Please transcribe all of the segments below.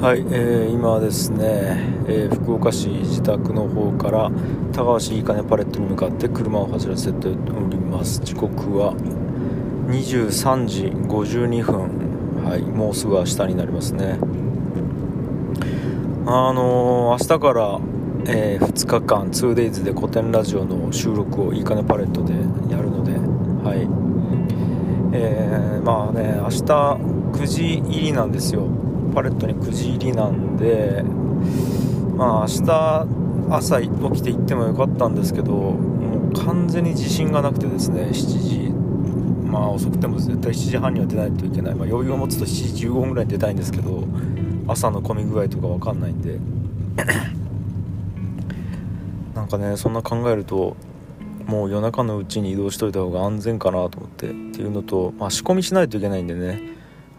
はい、えー今ですね、えー福岡市自宅の方から高橋いいかねパレットに向かって車を走らせております。時刻は23時52分。はいもうすぐ明日になりますね。あのー明日から、え2日間 2days で古典ラジオの収録をいいかねパレットでやるのではい。えーまあね明日9時入りなんですよ。パレットに9時入りなんでまあ明日朝起きて行ってもよかったんですけどもう完全に自信がなくてですね7時まあ遅くても絶対7時半には出ないといけない、まあ、余裕を持つと7時15分ぐらいに出たいんですけど朝の混み具合とか分かんないんで。なんかねそんな考えるともう夜中のうちに移動しといた方が安全かなと思って。っていうのと、まあ、仕込みしないといけないんでね。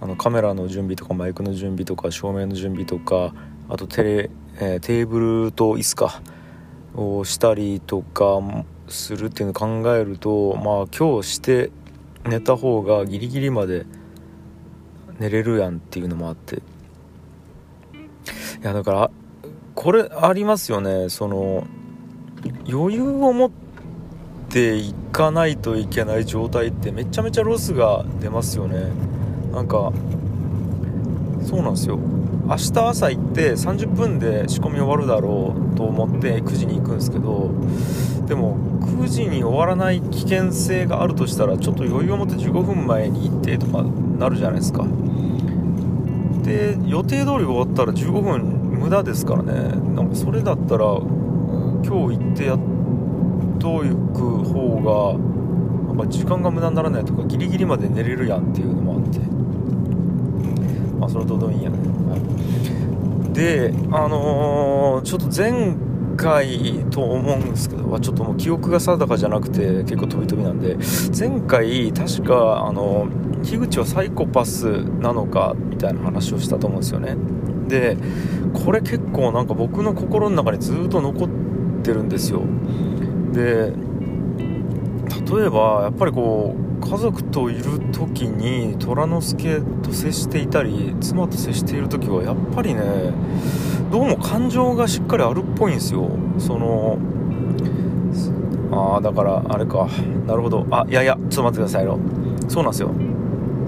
あのカメラの準備とかマイクの準備とか照明の準備とかあとテレ、えーテーブルと椅子かをしたりとかするっていうのを考えるとまあ今日して寝た方がギリギリまで寝れるやんっていうのもあって。いやだからこれありますよね。その余裕を持っていかないといけない状態ってめちゃめちゃロスが出ますよね。なんかそうなんですよ。明日朝行って30分で仕込み終わるだろうと思って9時に行くんですけどでも9時に終わらない危険性があるとしたらちょっと余裕を持って15分前に行ってとかなるじゃないですか。で予定通り終わったら15分無駄ですからね。なんかそれだったら今日行ってやっと行く方がなんか時間が無駄にならないとかギリギリまで寝れるやんっていうのもあって。まあそれはどうでもいいやね、はい、であのーちょっと前回と思うんですけどちょっともう記憶が定かじゃなくて結構飛び飛びなんで前回確かあの樋口はサイコパスなのかみたいな話をしたと思うんですよね。でこれ結構なんか僕の心の中にずっと残ってるんですよ。で例えばやっぱりこう家族といる時に虎之助と接していたり妻と接している時はやっぱりねどうも感情がしっかりあるっぽいんですよ。そのああだからあれか。なるほど。あいやいやちょっと待ってくださいよ。そうなんですよ。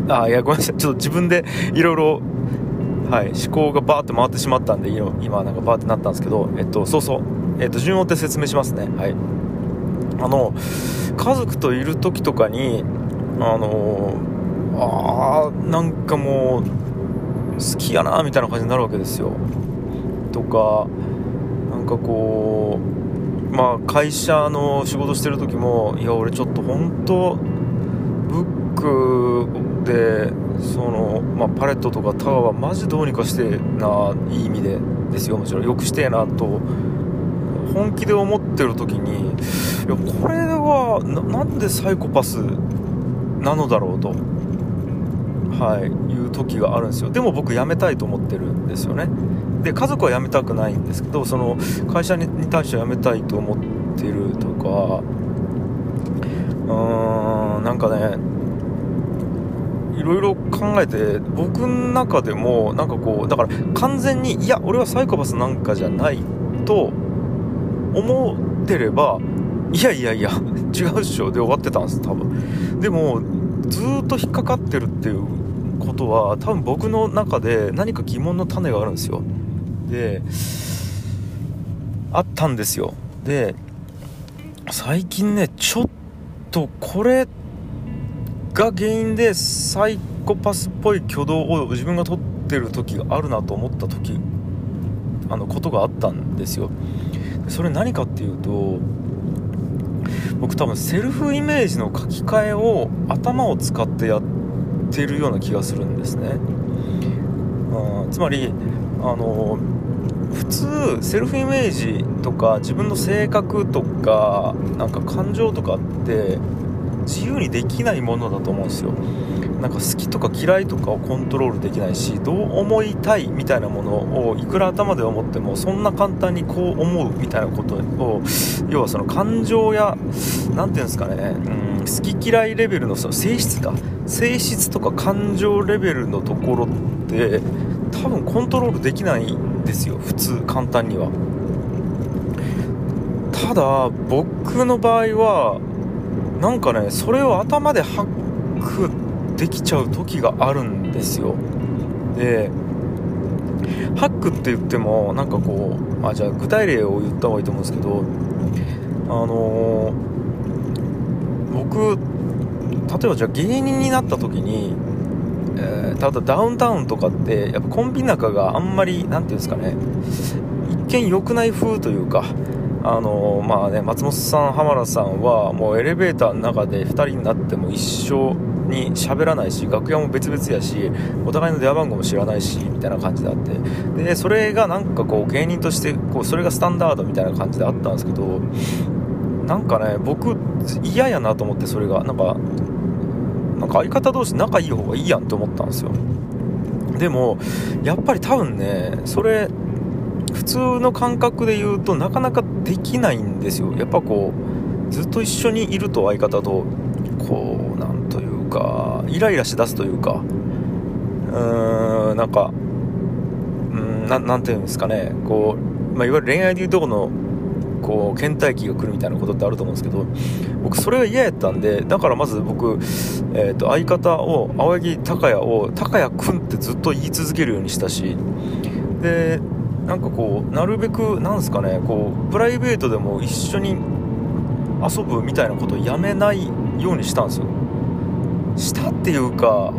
あいやごめんなさい。ちょっと自分でいろいろはい思考がバーって回ってしまったんで今今なんかバーってなったんですけどえっとそうそう。えっと順を追って説明しますね。はい。あの家族といる時とかにあのあーなんかもう好きやなみたいな感じになるわけですよ。とかなんかこうまあ会社の仕事してる時もいや俺ちょっと本当ブックでその、まあ、パレットとかタワーはマジどうにかしてないい意味でですよ。もちろんよくしてえなと本気で思ってる時にいやこれはななんでサイコパスなのだろうと、はい、いう時があるんですよ。でも僕辞めたいと思ってるんですよね。で家族は辞めたくないんですけどその会社にに対しては辞めたいと思ってるとかうーんなんかねいろいろ考えて僕の中でもなんかこうだから完全にいや俺はサイコパスなんかじゃないと思ってればいやいやいや違うっしょで終わってたんです多分。でもずっと引っかかってるっていうことは多分僕の中で何か疑問の種があるんですよ。であったんですよ。で最近ねちょっとこれが原因でサイコパスっぽい挙動を自分が取ってる時があるなと思った時あのことがあったんですよ。それ何かっていうと僕多分セルフイメージの書き換えを頭を使ってやってるような気がするんですね、うん、つまりあの普通セルフイメージとか自分の性格とかなんか感情とかって自由にできないものだと思うんですよ。なんか好きとか嫌いとかをコントロールできないしどう思いたいみたいなものをいくら頭で思ってもそんな簡単にこう思うみたいなことを要はその感情や何ていうんですかね、うん、好き嫌いレベルのその性質か。性質とか感情レベルのところって多分コントロールできないんですよ普通簡単には。ただ僕の場合はなんかねそれを頭でハックできちゃう時があるんですよ。でハックって言ってもなんかこうあじゃあ具体例を言った方がいいと思うんですけどあのー、僕例えばじゃあ芸人になった時に、えー、ただダウンタウンとかってやっぱコンビ仲があんまり何て言うんですかね一見良くない風というかあのー、まあね松本さん浜田さんはもうエレベーターの中で2人になっても一生に喋らないし楽屋も別々やしお互いの電話番号も知らないしみたいな感じであって。でそれがなんかこう芸人としてこうそれがスタンダードみたいな感じであったんですけどなんかね僕嫌やなと思ってそれが。なんかなんか相方同士仲いい方がいいやんって思ったんですよ。でもやっぱり多分ねそれ普通の感覚で言うとなかなかできないんですよ。やっぱこうずっと一緒にいると相方とこうなんというかイライラしだすというかうーんなんかうんなていうんですかねこう、まあ、いわゆる恋愛でいうとこのこう倦怠期が来るみたいなことってあると思うんですけど僕それが嫌やったんでだからまず僕、えーと、相方を青柳高也を高谷君ってずっと言い続けるようにしたしでなんかこうなるべくなんですかねこうプライベートでも一緒に遊ぶみたいなことをやめないようにしたんですよ。したっていうか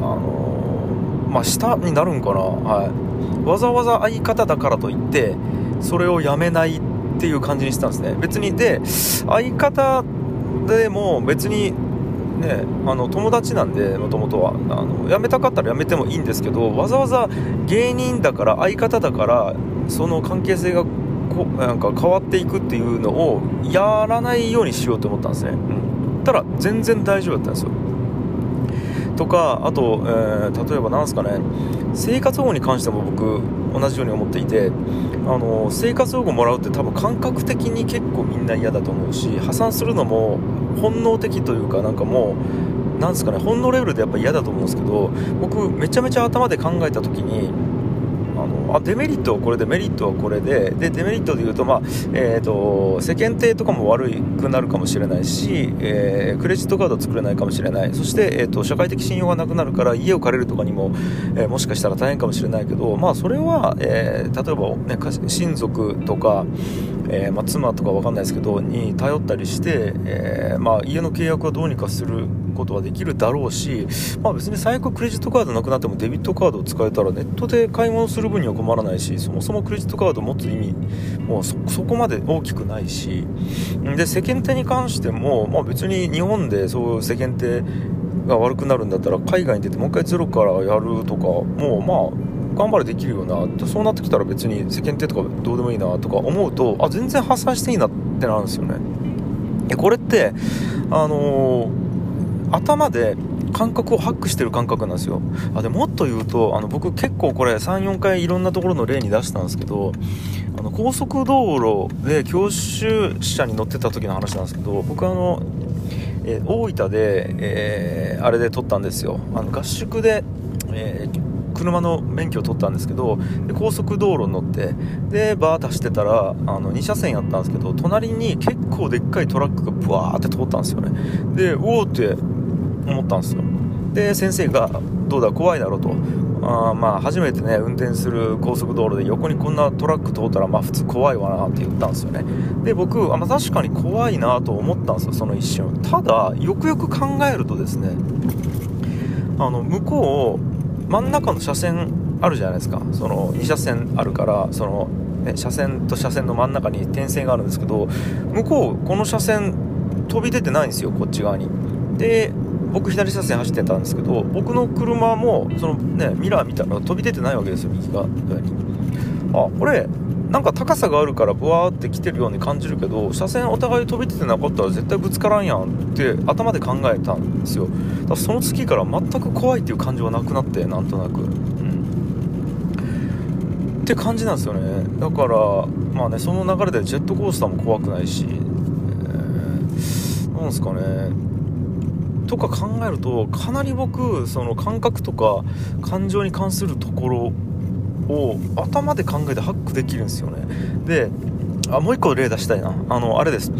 あの、まあ下になるんかな。はい。わざわざ相方だからといってそれをやめないっていう感じにしてたんですね。別にで相方でも別にねあの友達なんでもともとは。あの辞めたかったら辞めてもいいんですけどわざわざ芸人だから相方だからその関係性がこなんか変わっていくっていうのをやらないようにしようと思ったんですね、うん、たら全然大丈夫だったんですよ。とかあと、えー、例えば何すかね生活保護に関しても僕同じように思っていてあの生活保護もらうって多分感覚的に結構みんな嫌だと思うし破産するのも本能的というかなんかもうなんすかね本能レベルでやっぱ嫌だと思うんですけど僕めちゃめちゃ頭で考えた時にあデメリットはこれでメリットはこれででデメリットで言うと,、まあえーと、世間体とかも悪くなるかもしれないし、えー、クレジットカード作れないかもしれない。そして、えーと、社会的信用がなくなるから家を借りるとかにも、えー、もしかしたら大変かもしれないけど、まあ、それは、えー、例えば、ね、親族とか、え、まあ、妻とか分かんないですけどに頼ったりして、えまあ、家の契約はどうにかすることはできるだろうし、まあ、別に最悪クレジットカードなくなってもデビットカードを使えたらネットで買い物する分には困らないしそもそもクレジットカードを持つ意味もうそこまで大きくないしで世間体に関しても、まあ、別に日本でそういう世間体が悪くなるんだったら海外に出てもう一回ゼロからやるとかもうまあ頑張れできるよなそうなってきたら別に世間体とかどうでもいいなとか思うとあ全然発散していいなってなるんですよね。これってあのー頭で感覚をハックしてる感覚なんですよ。あでもっと言うとあの僕結構これ34回いろんなところの例に出したんですけどあの高速道路で教習車に乗ってた時の話なんですけど僕あの、えー、大分で、えー、あれで撮ったんですよ。あの合宿で、えー車の免許を取ったんですけどで高速道路に乗ってでバーッと走ってたらあの2車線やったんですけど隣に結構でっかいトラックがブワーって通ったんですよね。でおおって思ったんですよ。で先生がどうだ怖いだろうと。あまあ初めてね運転する高速道路で横にこんなトラック通ったらまあ普通怖いわなって言ったんですよね。で僕あ、まあ、確かに怖いなと思ったんですよその一瞬。ただよくよく考えるとですねあの向こう真ん中の車線あるじゃないですか。その2車線あるからその、ね、車線と車線の真ん中に点線があるんですけど向こうこの車線飛び出てないんですよこっち側に。で僕左車線走ってたんですけど僕の車もそのねミラー見たら飛び出てないわけですよ右側に。あこれなんか高さがあるからブワーって来てるように感じるけど車線お互い飛び出てなかったら絶対ぶつからんやんって頭で考えたんですよ。だその次から全く怖いっていう感情はなくなってなんとなく。うん。って感じなんですよね。だからまあねその流れでジェットコースターも怖くないし、えー、なんすかね。とか考えるとかなり僕その感覚とか感情に関するところを頭で考えてハックできるんですよね。であもう一個例出したいな。あのあれです、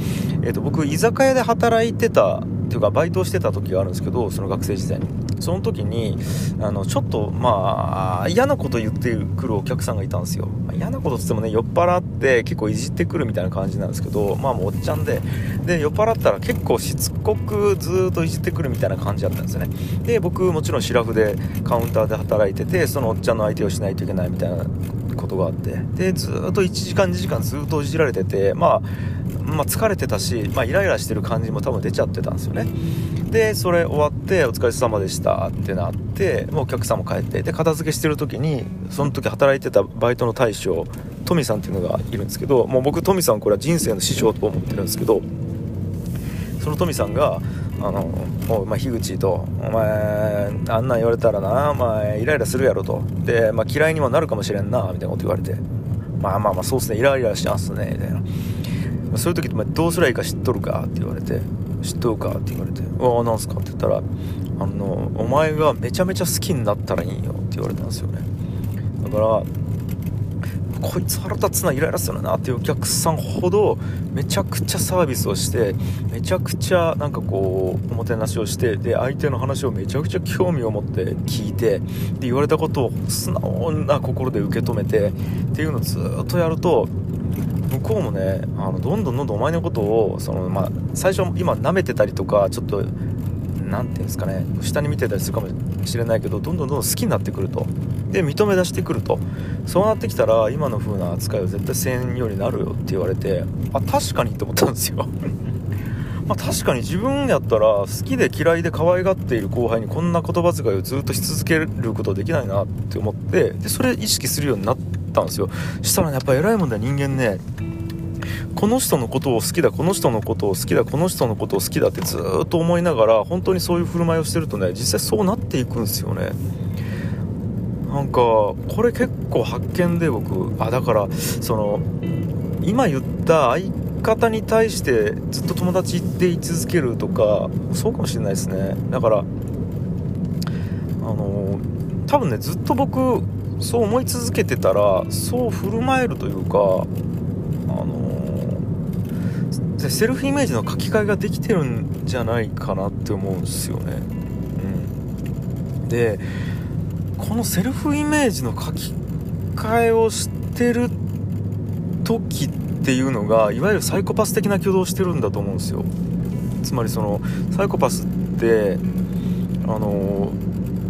えーと、僕居酒屋で働いてたっていうかバイトをしてた時があるんですけどその学生時代に。その時にあのちょっとまあ嫌なこと言ってくるお客さんがいたんですよ、まあ、嫌なことっつってもね酔っ払って結構いじってくるみたいな感じなんですけどまあもうおっちゃんで。で酔っ払ったら結構しつこくずっといじってくるみたいな感じだったんですよね。で僕もちろんシラフでカウンターで働いててそのおっちゃんの相手をしないといけないみたいなことがあってでずっと1時間2時間ずっといじられてて、まあ、まあ疲れてたし、まあ、イライラしてる感じも多分出ちゃってたんですよね。でそれ終わって「お疲れ様でした」ってなってもうお客さんも帰ってで片付けしてる時にその時働いてたバイトの大将トミさんっていうのがいるんですけどもう僕トミさんこれは人生の師匠と思ってるんですけどそのトミさんがあのおま、樋口と「お前あんなん言われたらなお前イライラするやろ」と「で、まあ、嫌いにもなるかもしれんな」みたいなこと言われて「まあまあまあそうっすねイライラしますね」みたいな「そういう時ってどうすりゃいいか知っとるか?」って言われて「知っとるか?」って言われて「ああなんすか?」って言ったらあの「お前がめちゃめちゃ好きになったらいいよ」って言われたんですよねだからこいつ腹立つなイライラするなっていうお客さんほどめちゃくちゃサービスをしてめちゃくちゃなんかこうおもてなしをしてで相手の話をめちゃくちゃ興味を持って聞いてで言われたことを素直な心で受け止めてっていうのをずっとやると向こうもねあのどんどんどんどんお前のことをその、まあ、最初今舐めてたりとかちょっと何て言うんですかね下に見てたりするかもしれないけどどんどんどんどん好きになってくると。で認め出してくると。そうなってきたら今の風な扱いは絶対せんようになるよって言われてあ確かにって思ったんですよ。まあ確かに自分やったら好きで嫌いで可愛がっている後輩にこんな言葉遣いをずっとし続けることできないなって思ってでそれ意識するようになったんですよ。したらねやっぱ偉いもんだ人間ね。この人のことを好きだこの人のことを好きだこの人のことを好きだってずっと思いながら本当にそういう振る舞いをしてるとね実際そうなっていくんですよね。なんかこれ結構発見で僕あだからその今言った相方に対してずっと友達でい続けるとかそうかもしれないですねだからあの多分ねずっと僕そう思い続けてたらそう振る舞えるというかあのセルフイメージの書き換えができてるんじゃないかなって思うんですよね。うん、でこのセルフイメージの書き換えをしてる時っていうのがいわゆるサイコパス的な挙動をしてるんだと思うんですよ。つまりそのサイコパスってあの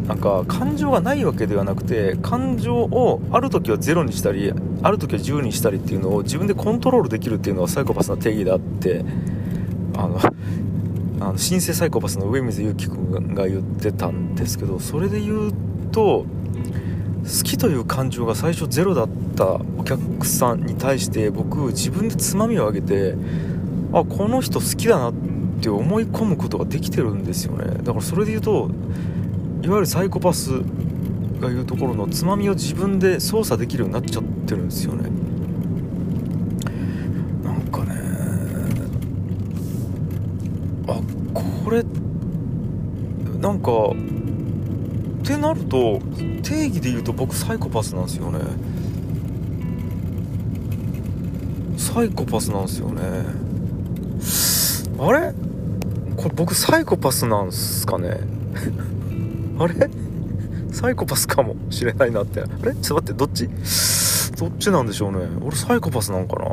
なんか感情がないわけではなくて感情をある時はゼロにしたりある時は10にしたりっていうのを自分でコントロールできるっていうのはサイコパスの定義であってあのあの新生サイコパスの上水祐樹君が言ってたんですけどそれで言うと好きという感情が最初ゼロだったお客さんに対して僕自分でつまみを上げてあこの人好きだなって思い込むことができてるんですよね。だからそれで言うといわゆるサイコパスが言うところのつまみを自分で操作できるようになっちゃってるんですよね。なんかねあこれなんかってなると定義で言うと僕サイコパスなんですよね。サイコパスなんですよね。あれ？これ僕サイコパスなんすかね？あれ？サイコパスかもしれないなって。あれ？ちょっと待ってどっち？どっちなんでしょうね。俺サイコパスなのかな？